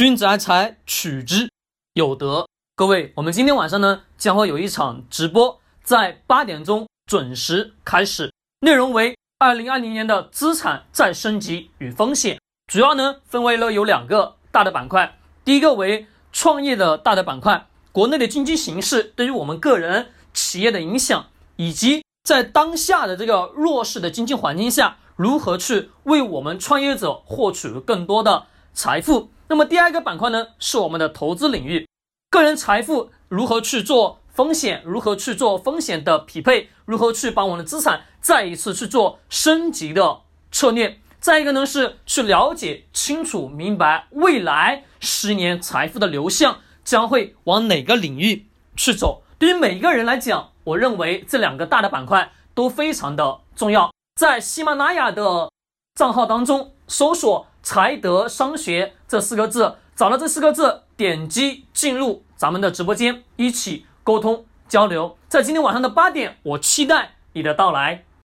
君子爱财，取之有德。各位，我们今天晚上呢将会有一场直播，在八点钟准时开始，内容为二零二零年的资产再升级与风险，主要呢分为了有两个大的板块。第一个为创业的大的板块，国内的经济形势对于我们个人、企业的影响，以及在当下的这个弱势的经济环境下，如何去为我们创业者获取更多的财富。那么第二个板块呢，是我们的投资领域，个人财富如何去做风险，如何去做风险的匹配，如何去把我们的资产再一次去做升级的策略。再一个呢，是去了解清楚明白未来十年财富的流向将会往哪个领域去走。对于每一个人来讲，我认为这两个大的板块都非常的重要。在喜马拉雅的账号当中搜索。财德商学这四个字，找到这四个字，点击进入咱们的直播间，一起沟通交流。在今天晚上的八点，我期待你的到来。